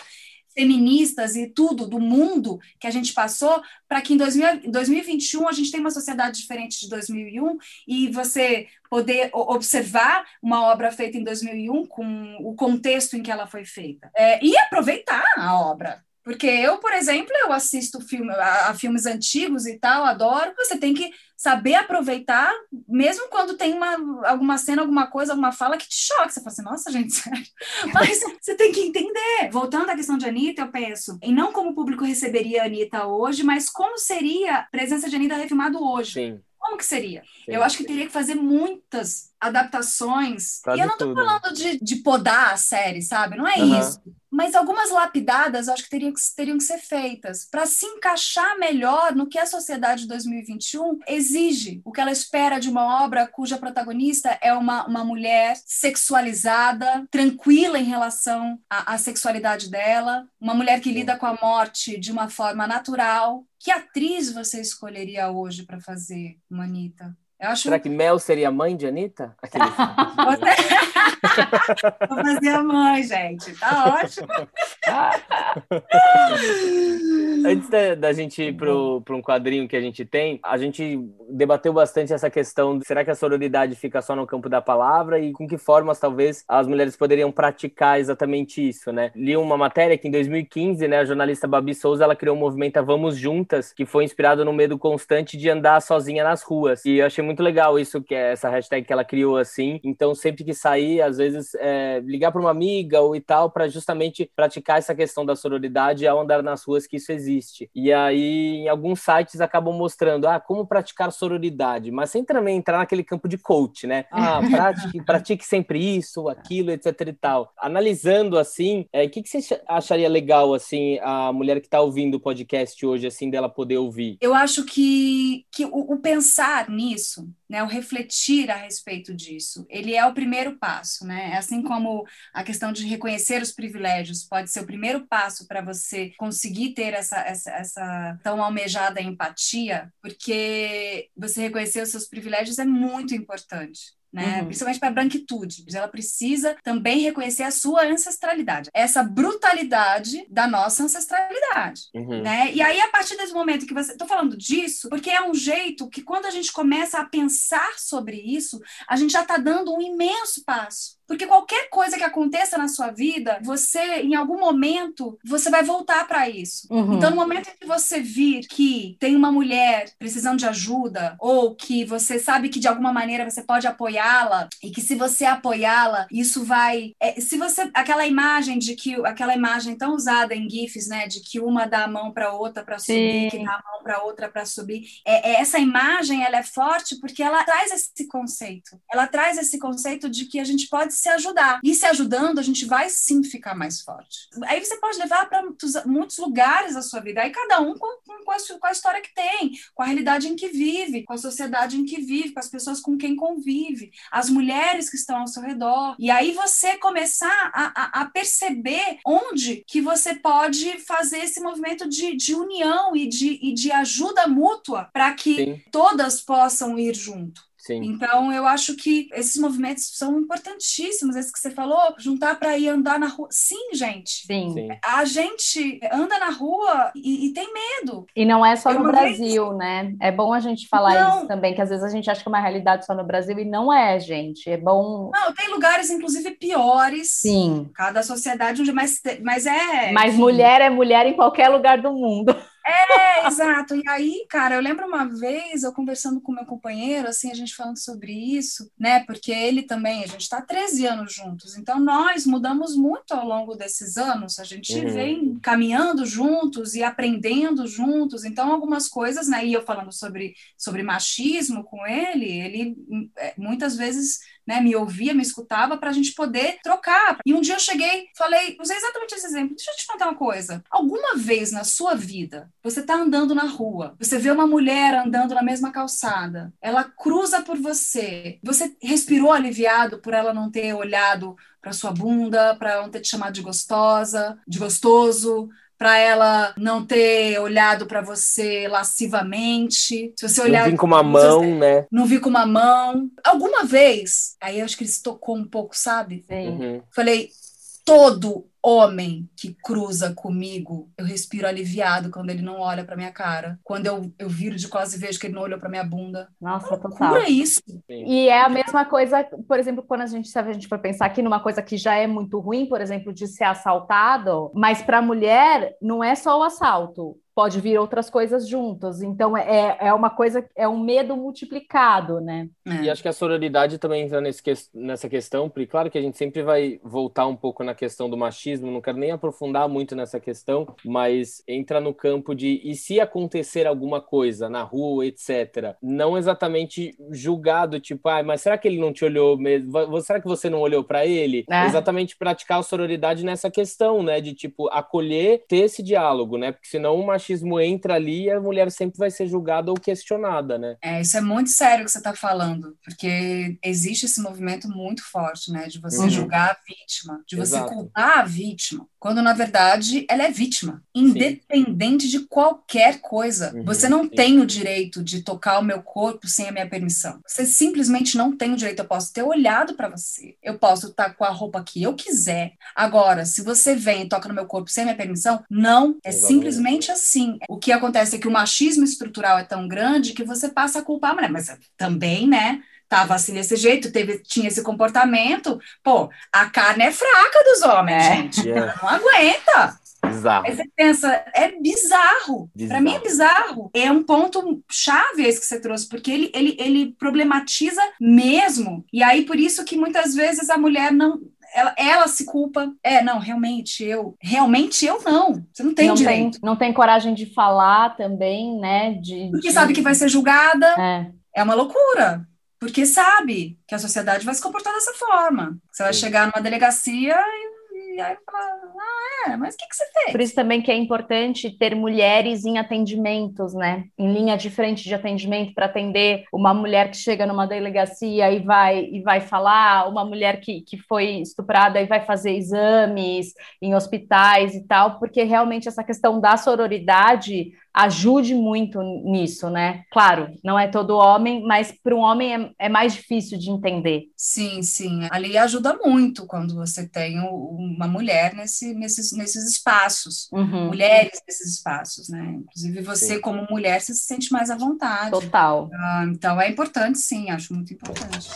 feministas e tudo do mundo que a gente passou para que em 2000, 2021 a gente tenha uma sociedade diferente de 2001 e você poder observar uma obra feita em 2001 com o contexto em que ela foi feita é, e aproveitar a obra porque eu, por exemplo, eu assisto filme, a, a, filmes antigos e tal, adoro. Você tem que saber aproveitar, mesmo quando tem uma, alguma cena, alguma coisa, alguma fala que te choca. Você fala assim, nossa, gente, sério. Mas você tem que entender. Voltando à questão de Anitta, eu penso em não como o público receberia a Anitta hoje, mas como seria a presença de Anitta refilmado hoje. Sim. Como que seria? Sim, eu acho que teria que fazer muitas adaptações. e eu não tudo. falando de, de podar a série, sabe? Não é uhum. isso. Mas algumas lapidadas eu acho que teriam que, teriam que ser feitas para se encaixar melhor no que a sociedade de 2021 exige, o que ela espera de uma obra cuja protagonista é uma, uma mulher sexualizada, tranquila em relação à, à sexualidade dela, uma mulher que lida com a morte de uma forma natural. Que atriz você escolheria hoje para fazer, Manita? Acho... Será que Mel seria mãe de Anitta? Aquele... Vou fazer a mãe, gente. Tá ótimo. Antes da, da gente ir para um quadrinho que a gente tem, a gente debateu bastante essa questão de será que a sororidade fica só no campo da palavra e com que formas talvez as mulheres poderiam praticar exatamente isso, né? Li uma matéria que em 2015, né, a jornalista Babi Souza, ela criou o um movimento Vamos Juntas, que foi inspirado no medo constante de andar sozinha nas ruas. E eu achei muito legal isso, que é essa hashtag que ela criou assim. Então, sempre que sair, às vezes, é, ligar para uma amiga ou e tal, para justamente praticar essa questão da sororidade ao andar nas ruas, que isso existe. E aí, em alguns sites acabam mostrando, ah, como praticar sororidade, mas sem também entrar naquele campo de coach, né? Ah, pratique, pratique sempre isso, aquilo, etc e tal. Analisando assim, o é, que, que você acharia legal, assim, a mulher que está ouvindo o podcast hoje, assim, dela poder ouvir? Eu acho que, que o, o pensar nisso né, o refletir a respeito disso. Ele é o primeiro passo, né? É assim como a questão de reconhecer os privilégios pode ser o primeiro passo para você conseguir ter essa, essa, essa tão almejada empatia, porque você reconhecer os seus privilégios é muito importante né? Uhum. Principalmente para a branquitude. Ela precisa também reconhecer a sua ancestralidade, essa brutalidade da nossa ancestralidade, uhum. né? E aí a partir desse momento que você, estou falando disso, porque é um jeito que quando a gente começa a pensar sobre isso, a gente já está dando um imenso passo. Porque qualquer coisa que aconteça na sua vida, você, em algum momento, você vai voltar para isso. Uhum. Então, no momento em que você vir que tem uma mulher precisando de ajuda, ou que você sabe que de alguma maneira você pode apoiá-la, e que se você apoiá-la, isso vai. É, se você. Aquela imagem de que. Aquela imagem tão usada em GIFs, né? De que uma dá a mão para outra para subir, que dá a mão para outra para subir. É, é, essa imagem, ela é forte porque ela traz esse conceito. Ela traz esse conceito de que a gente pode se ajudar. E se ajudando, a gente vai sim ficar mais forte. Aí você pode levar para muitos lugares da sua vida, aí cada um com, com, a, com a história que tem, com a realidade em que vive, com a sociedade em que vive, com as pessoas com quem convive, as mulheres que estão ao seu redor. E aí você começar a, a, a perceber onde que você pode fazer esse movimento de, de união e de, e de ajuda mútua para que Sim. todas possam ir junto. Sim. Então, eu acho que esses movimentos são importantíssimos. Esse que você falou, juntar para ir andar na rua. Sim, gente. Sim. Sim. A gente anda na rua e, e, tem medo. E não é só eu no Brasil, vez... né? É bom a gente falar não. isso também, que às vezes a gente acha que é uma realidade só no Brasil e não é, gente. É bom. Não, tem lugares, inclusive, piores. Sim. Cada sociedade, mas, mas é. Mas mulher é mulher em qualquer lugar do mundo. É, exato. E aí, cara, eu lembro uma vez eu conversando com meu companheiro, assim, a gente falando sobre isso, né? Porque ele também, a gente está 13 anos juntos, então nós mudamos muito ao longo desses anos, a gente uhum. vem caminhando juntos e aprendendo juntos, então algumas coisas, né? E eu falando sobre, sobre machismo com ele, ele é, muitas vezes né, me ouvia, me escutava para a gente poder trocar. E um dia eu cheguei, falei, usei exatamente esse exemplo. Deixa eu te contar uma coisa. Alguma vez na sua vida, você está andando na rua, você vê uma mulher andando na mesma calçada, ela cruza por você, você respirou aliviado por ela não ter olhado para sua bunda, para não ter te chamado de gostosa, de gostoso, para ela não ter olhado para você lascivamente. Se você olhar. Não vi com uma mão, você, né? Não vi com uma mão. Alguma vez, aí eu acho que ele se tocou um pouco, sabe? Sim. Uhum. Falei, todo homem que cruza comigo, eu respiro aliviado quando ele não olha para minha cara. Quando eu, eu viro de costas e vejo que ele não olhou para minha bunda. Nossa, total. É isso. E é a mesma coisa, por exemplo, quando a gente, sabe, a gente for pensar aqui numa coisa que já é muito ruim, por exemplo, de ser assaltado, mas para a mulher não é só o assalto pode vir outras coisas juntas. Então é, é uma coisa, é um medo multiplicado, né? É. E acho que a sororidade também entra nesse, nessa questão, porque claro que a gente sempre vai voltar um pouco na questão do machismo, não quero nem aprofundar muito nessa questão, mas entra no campo de e se acontecer alguma coisa na rua, etc. Não exatamente julgado, tipo, ah, mas será que ele não te olhou mesmo? Será que você não olhou para ele? É. Exatamente praticar a sororidade nessa questão, né? De tipo, acolher, ter esse diálogo, né? Porque senão o machismo machismo entra ali e a mulher sempre vai ser julgada ou questionada, né? É, isso é muito sério que você está falando, porque existe esse movimento muito forte, né, de você uhum. julgar a vítima, de você Exato. culpar a vítima, quando na verdade ela é vítima, independente Sim. de qualquer coisa. Uhum. Você não Sim. tem o direito de tocar o meu corpo sem a minha permissão. Você simplesmente não tem o direito. Eu posso ter olhado para você, eu posso estar com a roupa que eu quiser. Agora, se você vem e toca no meu corpo sem a minha permissão, não. É Exatamente. simplesmente assim sim. O que acontece é que o machismo estrutural é tão grande que você passa a culpar a mulher, mas também, né? Tava assim desse jeito, teve, tinha esse comportamento. Pô, a carne é fraca dos homens, é. gente. Yeah. Não aguenta. Bizarro. Aí você pensa, é bizarro. bizarro. Para mim é bizarro. É um ponto chave esse que você trouxe, porque ele, ele, ele problematiza mesmo. E aí, por isso que muitas vezes a mulher não, ela, ela se culpa. É, não, realmente eu. Realmente eu não. Você não tem não direito. Tem, não tem coragem de falar também, né? De, Porque de... sabe que vai ser julgada. É. é uma loucura. Porque sabe que a sociedade vai se comportar dessa forma. Você vai Sim. chegar numa delegacia e e aí fala, ah, é, mas o que, que você fez? Por isso também que é importante ter mulheres em atendimentos, né? Em linha de frente de atendimento para atender uma mulher que chega numa delegacia e vai e vai falar, uma mulher que, que foi estuprada e vai fazer exames em hospitais e tal, porque realmente essa questão da sororidade ajude muito nisso, né? Claro, não é todo homem, mas para um homem é, é, mais difícil de entender. Sim, sim. Ali ajuda muito quando você tem uma mulher nesse, nesses, nesses espaços, uhum. mulheres nesses espaços, né? Inclusive você, sim. como mulher, você se sente mais à vontade. Total. Ah, então é importante, sim, acho muito importante.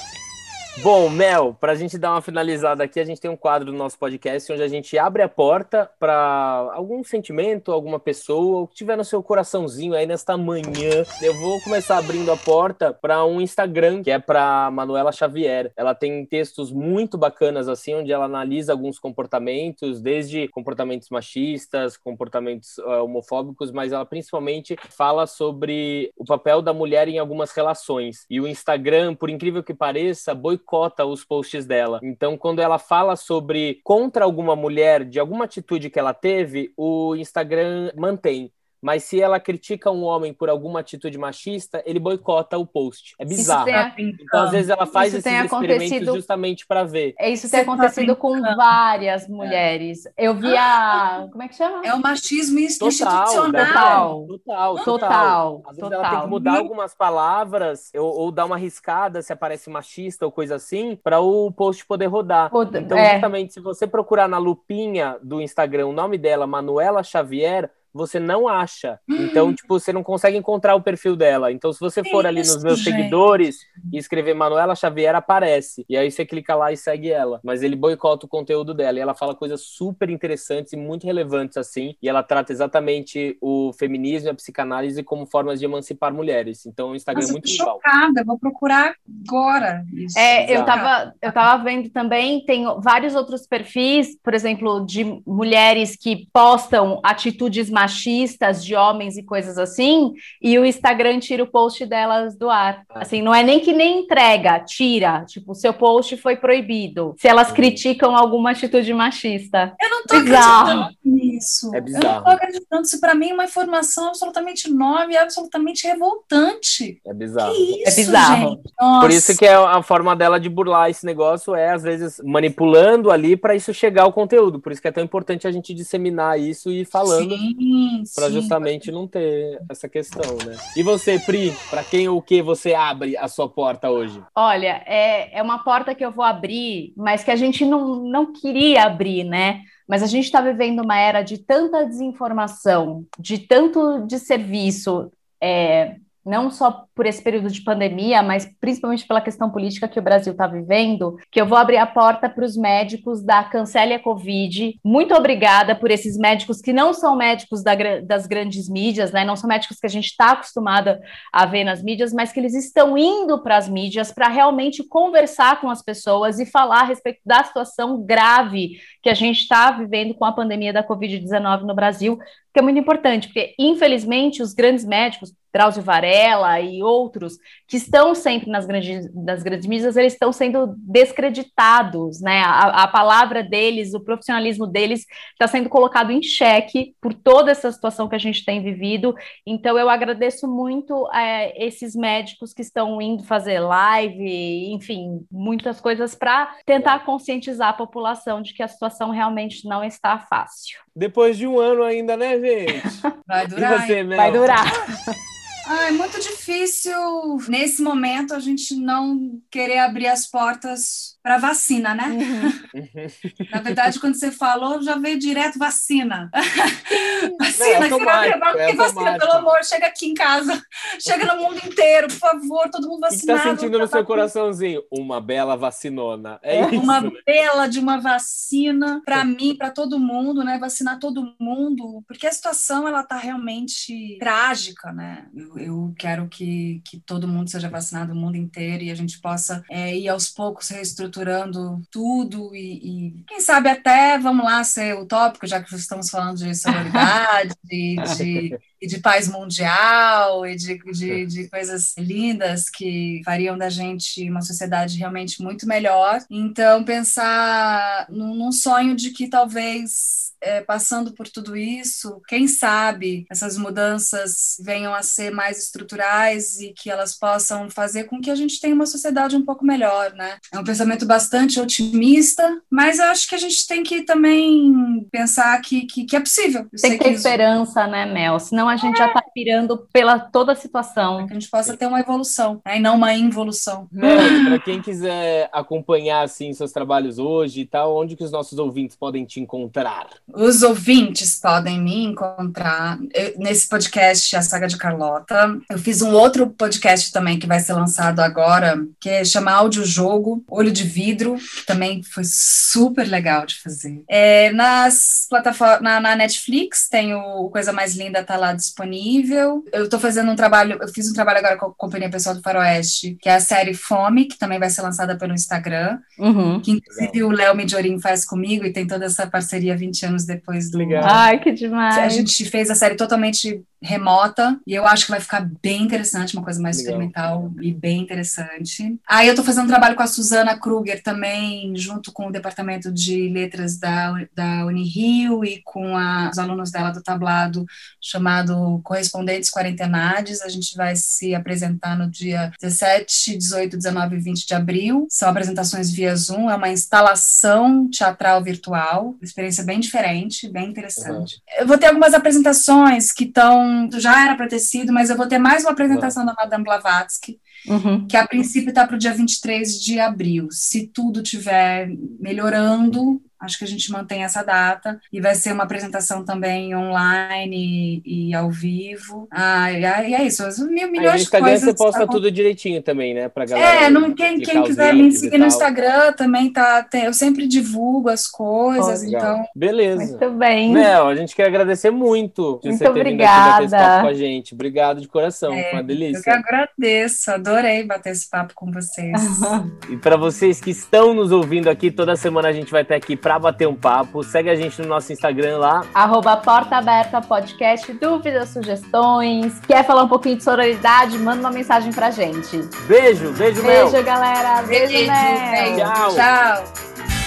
Bom, Mel, para a gente dar uma finalizada aqui, a gente tem um quadro do nosso podcast onde a gente abre a porta para algum sentimento, alguma pessoa, o que tiver no seu coraçãozinho aí nesta manhã. Eu vou começar abrindo a porta para um Instagram que é para Manuela Xavier. Ela tem textos muito bacanas assim, onde ela analisa alguns comportamentos, desde comportamentos machistas, comportamentos uh, homofóbicos, mas ela principalmente fala sobre o papel da mulher em algumas relações. E o Instagram, por incrível que pareça, boicota boicota os posts dela. Então, quando ela fala sobre contra alguma mulher de alguma atitude que ela teve, o Instagram mantém mas se ela critica um homem por alguma atitude machista, ele boicota o post. É bizarro. Tem, então, às vezes, ela faz esses experimentos justamente para ver. É, isso tem acontecido com várias mulheres. Eu vi a. Como é que chama? É o machismo institucional. Total. Total. Total. total. Às vezes ela tem que mudar algumas palavras ou, ou, dar uma riscada se aparece machista ou coisa assim, para o post poder rodar. Então, é. justamente, se você procurar na lupinha do Instagram o nome dela, Manuela Xavier, você não acha. Então, hum. tipo, você não consegue encontrar o perfil dela. Então, se você for ali nos meus gente. seguidores e escrever Manuela Xavier, aparece. E aí você clica lá e segue ela. Mas ele boicota o conteúdo dela. E ela fala coisas super interessantes e muito relevantes, assim. E ela trata exatamente o feminismo e a psicanálise como formas de emancipar mulheres. Então, o Instagram Nossa, é muito legal. chocada, vou procurar agora. Isso. É, eu tava, eu tava vendo também, tem vários outros perfis, por exemplo, de mulheres que postam atitudes machistas de homens e coisas assim, e o Instagram tira o post delas do ar. Ah. Assim, não é nem que nem entrega, tira. Tipo, seu post foi proibido. Se elas criticam alguma atitude machista. Eu não tô bizarro. acreditando nisso. É bizarro. Eu não tô acreditando. Isso para mim é uma informação absolutamente nova e absolutamente revoltante. É bizarro. Que isso, é bizarro. Por isso que é a forma dela de burlar esse negócio é, às vezes, manipulando ali para isso chegar ao conteúdo. Por isso que é tão importante a gente disseminar isso e ir falando. Sim para justamente não ter essa questão, né? E você, Pri, para quem ou o que você abre a sua porta hoje? Olha, é, é uma porta que eu vou abrir, mas que a gente não, não queria abrir, né? Mas a gente está vivendo uma era de tanta desinformação, de tanto de serviço, é, não só por esse período de pandemia, mas principalmente pela questão política que o Brasil está vivendo, que eu vou abrir a porta para os médicos da Cancele a Covid. Muito obrigada por esses médicos que não são médicos da, das grandes mídias, né? Não são médicos que a gente está acostumada a ver nas mídias, mas que eles estão indo para as mídias para realmente conversar com as pessoas e falar a respeito da situação grave que a gente está vivendo com a pandemia da Covid-19 no Brasil, que é muito importante, porque infelizmente os grandes médicos, Drauzio Varela e outros, que estão sempre nas grandes, nas grandes mídias, eles estão sendo descreditados, né? A, a palavra deles, o profissionalismo deles está sendo colocado em xeque por toda essa situação que a gente tem vivido. Então, eu agradeço muito é, esses médicos que estão indo fazer live, enfim, muitas coisas para tentar conscientizar a população de que a situação realmente não está fácil. Depois de um ano ainda, né, gente? Vai durar. Você, Vai durar. Ah, é muito difícil nesse momento a gente não querer abrir as portas para vacina, né? Uhum. Na verdade, quando você falou, já veio direto vacina. vacina, não, é é vacina, pelo amor, chega aqui em casa, chega no mundo inteiro, por favor, todo mundo vacinado. O que tá sentindo no seu coraçãozinho? Uma bela vacinona. É, é isso. Uma bela de uma vacina para mim, para todo mundo, né? Vacinar todo mundo, porque a situação ela tá realmente trágica, né? Eu, eu quero que, que todo mundo seja vacinado, o mundo inteiro, e a gente possa é, ir aos poucos reestruturando estruturando tudo e, e, quem sabe até, vamos lá, ser utópico, já que estamos falando de sororidade, de, de e de paz mundial e de, de, de, coisas lindas que fariam da gente uma sociedade realmente muito melhor. Então, pensar num, num sonho de que talvez é, passando por tudo isso, quem sabe essas mudanças venham a ser mais estruturais e que elas possam fazer com que a gente tenha uma sociedade um pouco melhor, né? É um pensamento bastante otimista, mas eu acho que a gente tem que também pensar que, que, que é possível. Eu tem que ter esperança, né, Mel? Senão a gente é. já tá pirando pela toda a situação. que a gente possa ter uma evolução, né? e não uma involução. Para quem quiser acompanhar, assim, seus trabalhos hoje e tal, onde que os nossos ouvintes podem te encontrar? Os ouvintes podem me encontrar nesse podcast, A Saga de Carlota. Eu fiz um outro podcast também que vai ser lançado agora, que é chama Áudio Jogo, Olho de Vidro, que também foi super legal de fazer. É, nas plataformas, na, na, Netflix tem o Coisa Mais Linda, tá lá disponível. Eu tô fazendo um trabalho, eu fiz um trabalho agora com a Companhia Pessoal do Faroeste, que é a série Fome, que também vai ser lançada pelo Instagram, uhum. que inclusive o Léo Mediorim faz comigo e tem toda essa parceria 20 anos anos depois do. Legal. Ai, que demais. A gente fez a série totalmente remota e eu acho que vai ficar bem interessante, uma coisa mais Legal. experimental e bem interessante. Aí eu tô fazendo um trabalho com a Suzana Kruger também, junto com o departamento de letras da, da Unirio e com a, os alunos dela do tablado chamado Correspondentes Quarentenades. A gente vai se apresentar no dia 17, 18, 19 e 20 de abril. São apresentações via Zoom, é uma instalação teatral virtual, experiência bem diferente, bem interessante. Uhum. Eu vou ter algumas apresentações que estão já era para ter sido, mas eu vou ter mais uma apresentação da Madame Blavatsky, uhum. que a princípio está para o dia 23 de abril. Se tudo estiver melhorando, Acho que a gente mantém essa data e vai ser uma apresentação também online e, e ao vivo. Ah, e é isso, mil, milhões de coisas. você posta tudo direitinho também, né, pra galera. É, não, quem, quem quiser me seguir no Instagram também tá, tem, eu sempre divulgo as coisas, oh, então. Beleza. Muito bem. Mel, a gente quer agradecer muito de muito você ter obrigada. vindo aqui bater esse papo com a gente. Obrigado de coração, é, foi uma delícia. Eu que agradeço, adorei bater esse papo com vocês. e para vocês que estão nos ouvindo aqui, toda semana a gente vai estar aqui para bater um papo. Segue a gente no nosso Instagram lá. Arroba Porta Aberta Podcast. Dúvidas, sugestões. Quer falar um pouquinho de sororidade? Manda uma mensagem pra gente. Beijo, beijo, Beijo, Mel. galera. Beijo, beijo Mel. Tchau. Tchau.